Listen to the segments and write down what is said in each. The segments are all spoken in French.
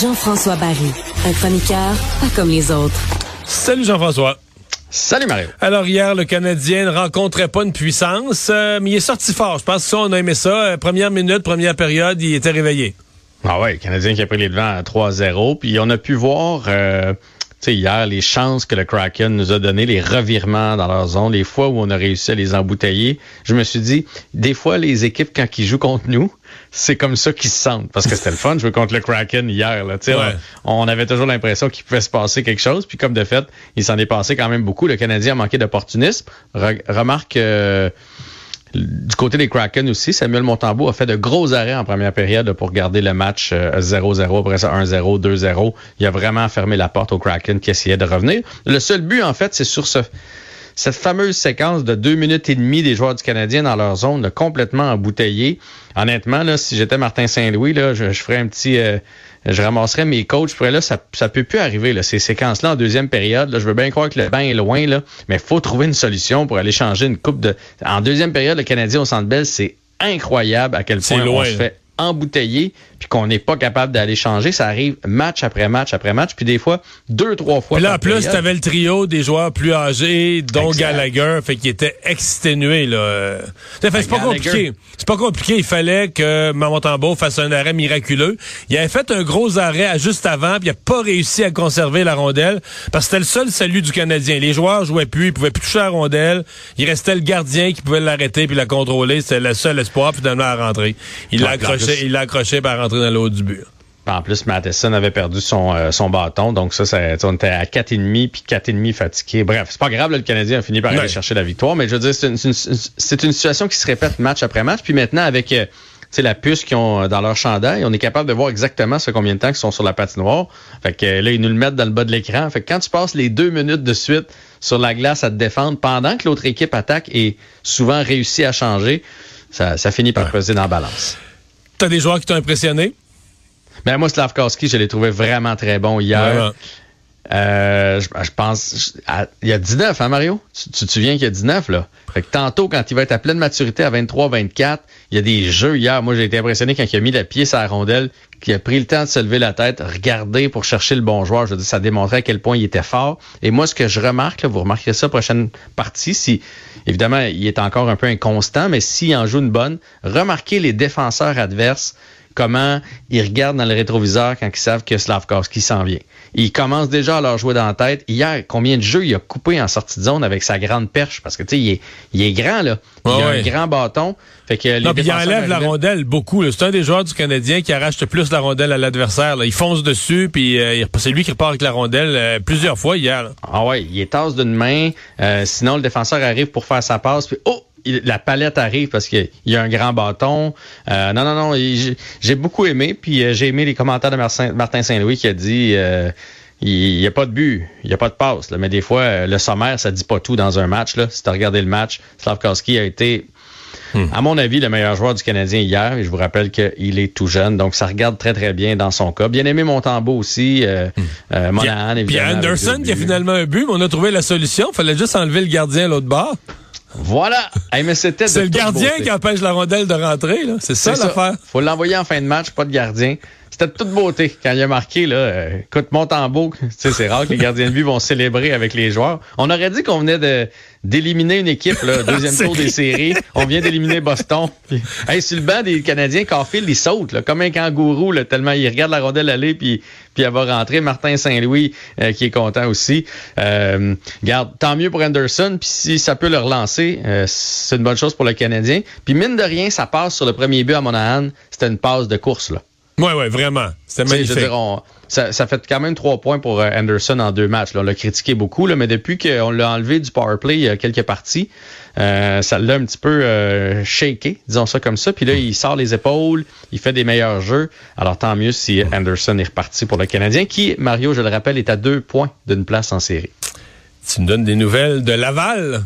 Jean-François Barry, un chroniqueur pas comme les autres. Salut Jean-François. Salut Mario. Alors hier, le Canadien ne rencontrait pas une puissance, euh, mais il est sorti fort. Je pense que ça, on a aimé ça. Euh, première minute, première période, il était réveillé. Ah ouais, le Canadien qui a pris les devants à 3-0. Puis on a pu voir euh, hier les chances que le Kraken nous a donné, les revirements dans leur zone, les fois où on a réussi à les embouteiller. Je me suis dit, des fois, les équipes, quand ils jouent contre nous, c'est comme ça qu'ils se sentent. Parce que c'était le fun de jouer contre le Kraken hier. Là. On, avait toujours l'impression qu'il pouvait se passer quelque chose. Puis comme de fait, il s'en est passé quand même beaucoup. Le Canadien a manqué d'opportunisme. remarque... Euh, du côté des Kraken aussi, Samuel Montembeau a fait de gros arrêts en première période pour garder le match 0-0, euh, après ça 1-0, 2-0. Il a vraiment fermé la porte aux Kraken qui essayait de revenir. Le seul but, en fait, c'est sur ce, cette fameuse séquence de deux minutes et demie des joueurs du Canadien dans leur zone, complètement embouteillé. Honnêtement, là, si j'étais Martin Saint-Louis, là, je, ferais un petit... Euh, je ramasserais mes coachs. Pour là, ça, ça peut plus arriver, là, ces séquences-là en deuxième période. Là, je veux bien croire que le bain est loin, là, mais faut trouver une solution pour aller changer une coupe de. En deuxième période, le Canadien au centre belle, c'est incroyable à quel point on se fait embouteiller puis qu'on n'est pas capable d'aller changer. Ça arrive match après match après match, puis des fois deux, trois fois. Puis là, en plus, tu avais le trio des joueurs plus âgés, dont Gallagher, fait qu'il était exténué. là. c'est pas compliqué. C'est pas compliqué. Il fallait que Mamontambo fasse un arrêt miraculeux. Il avait fait un gros arrêt juste avant, puis il a pas réussi à conserver la rondelle parce que c'était le seul salut du Canadien. Les joueurs jouaient plus, ils pouvaient plus toucher la rondelle. Il restait le gardien qui pouvait l'arrêter puis la contrôler. C'était le seul espoir finalement à rentrer. Il l'a accroché, il l'a accroché par rentrer dans l'eau du but. En plus, Matheson avait perdu son, euh, son bâton, donc ça, ça, on était à 4,5 puis 4,5 fatigué. Bref, c'est pas grave, le Canadien a fini par aller chercher la victoire, mais je veux dire, c'est une, une, situation qui se répète match après match. Puis maintenant, avec euh, la puce qu'ils ont dans leur chandail, on est capable de voir exactement ce combien de temps qu'ils sont sur la patinoire. Fait que là, ils nous le mettent dans le bas de l'écran. Fait que quand tu passes les deux minutes de suite sur la glace à te défendre pendant que l'autre équipe attaque et souvent réussit à changer, ça, ça finit par peser dans la balance. T'as des joueurs qui t'ont impressionné? Ben moi, Slavkowski, je l'ai trouvé vraiment très bon hier. Euh, je, pense, il y a 19, hein, Mario? Tu, te souviens qu'il y a 19, là? Fait que tantôt, quand il va être à pleine maturité à 23-24, il y a des jeux hier. Moi, j'ai été impressionné quand il a mis la pied sur la rondelle, qu'il a pris le temps de se lever la tête, regarder pour chercher le bon joueur. Je veux dire, ça démontrait à quel point il était fort. Et moi, ce que je remarque, vous remarquerez ça prochaine partie, si, évidemment, il est encore un peu inconstant, mais s'il en joue une bonne, remarquez les défenseurs adverses comment ils regardent dans le rétroviseur quand ils savent que Slavkovski s'en vient. Ils commencent déjà à leur jouer dans la tête. Hier, combien de jeux il a coupé en sortie de zone avec sa grande perche? Parce que, tu sais, il est, il est grand, là. Il a un grand bâton. Fait que les non, il enlève la rondelle beaucoup. C'est un des joueurs du Canadien qui arrache le plus la rondelle à l'adversaire. Il fonce dessus, puis euh, c'est lui qui repart avec la rondelle euh, plusieurs fois hier. Ah ouais, il est tasse d'une main. Euh, sinon, le défenseur arrive pour faire sa passe, puis oh! La palette arrive parce qu'il y a un grand bâton. Euh, non, non, non, j'ai beaucoup aimé. Puis euh, j'ai aimé les commentaires de Martin Saint-Louis qui a dit euh, il n'y a pas de but, il n'y a pas de passe. mais des fois, le sommaire, ça dit pas tout dans un match. Là. Si tu as regardé le match, Slavkowski a été, hmm. à mon avis, le meilleur joueur du Canadien hier. Et je vous rappelle qu'il est tout jeune. Donc, ça regarde très, très bien dans son cas. Bien aimé Montembeau aussi. Euh, hmm. Monahan, évidemment. Puis Anderson qui a finalement un but, mais on a trouvé la solution. Il fallait juste enlever le gardien à l'autre bord. Voilà. c'était C'est le gardien qui empêche la rondelle de rentrer, là. C'est ça l'affaire. Faut l'envoyer en fin de match, pas de gardien. C'était de toute beauté quand il a marqué, là. Euh, écoute, Montembeau, c'est rare que les gardiens de but vont célébrer avec les joueurs. On aurait dit qu'on venait de, d'éliminer une équipe, là, deuxième tour des séries. On vient d'éliminer Boston. hey, sur le banc des Canadiens, Carfield, il saute, là, comme un kangourou, là, tellement il regarde la rondelle aller, puis, puis elle va rentrer. Martin Saint-Louis, euh, qui est content aussi. Euh, garde, tant mieux pour Anderson, puis si ça peut le relancer, euh, c'est une bonne chose pour le Canadien. Puis mine de rien, ça passe sur le premier but à Monahan. C'était une passe de course, là. Oui, oui, vraiment. C'était magnifique. ça, ça, fait quand même trois points pour euh, Anderson en deux matchs. Là. On l'a critiqué beaucoup, là, mais depuis qu'on l'a enlevé du power play il y a quelques parties, euh, ça l'a un petit peu euh, shaké, disons ça comme ça. Puis là, il sort les épaules, il fait des meilleurs jeux. Alors tant mieux si Anderson est reparti pour le Canadien, qui, Mario, je le rappelle, est à deux points d'une place en série. Tu me donnes des nouvelles de Laval.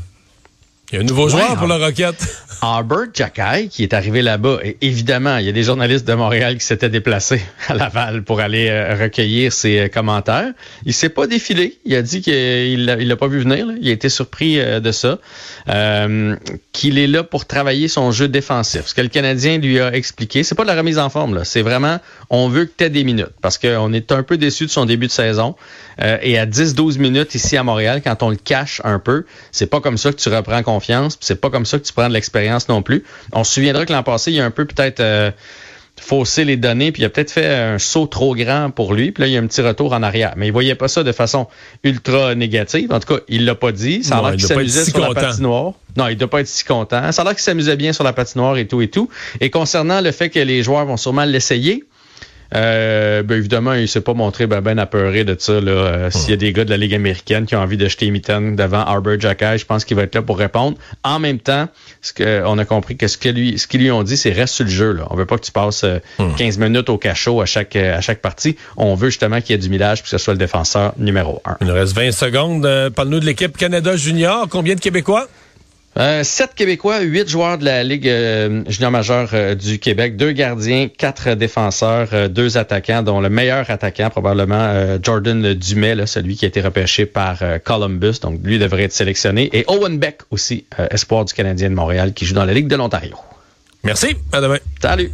Il y a un nouveau joueur pour la Roquette. Albert Jackay, qui est arrivé là-bas, évidemment, il y a des journalistes de Montréal qui s'étaient déplacés à Laval pour aller euh, recueillir ses euh, commentaires. Il s'est pas défilé. Il a dit qu'il l'a pas vu venir. Il a été surpris euh, de ça. qu'il est là pour travailler son jeu défensif. Ce que le Canadien lui a expliqué, c'est pas de la remise en forme. C'est vraiment, on veut que tu aies des minutes. Parce qu'on est un peu déçu de son début de saison. et à 10-12 minutes ici à Montréal, quand on le cache un peu, c'est pas comme ça que tu reprends confiance. C'est pas comme ça que tu prends de l'expérience non plus. On se souviendra que l'an passé, il y a un peu peut-être euh, faussé les données, puis il a peut-être fait un saut trop grand pour lui, puis là, il y a un petit retour en arrière. Mais il voyait pas ça de façon ultra négative. En tout cas, il l'a pas dit. Ça a l'air qu'il s'amusait sur la patinoire. Non, il doit pas être si content. Ça a l'air qu'il s'amusait bien sur la patinoire et tout et tout. Et concernant le fait que les joueurs vont sûrement l'essayer, euh, ben évidemment, il s'est pas montré ben, ben apeuré de ça. Là. Euh, s'il y a des gars de la Ligue américaine qui ont envie de jeter mitaine devant Arbor Jackay, je pense qu'il va être là pour répondre. En même temps, ce que, on a compris que ce qu'ils lui, ce qu'ils lui ont dit, c'est reste sur le jeu. Là. On veut pas que tu passes 15 euh, minutes au cachot à chaque, à chaque partie. On veut justement qu'il y ait du millage puis que ce soit le défenseur numéro un. Il nous reste 20 secondes. Parle-nous de l'équipe Canada Junior. Combien de Québécois? Euh, sept Québécois, huit joueurs de la Ligue euh, junior majeure euh, du Québec, deux gardiens, quatre défenseurs, deux attaquants, dont le meilleur attaquant probablement Jordan Dumais, celui qui a été repêché par Columbus, donc lui devrait être sélectionné, et Owen Beck aussi, espoir du Canadien de Montréal, qui joue dans la Ligue de l'Ontario. Merci, à demain. Salut.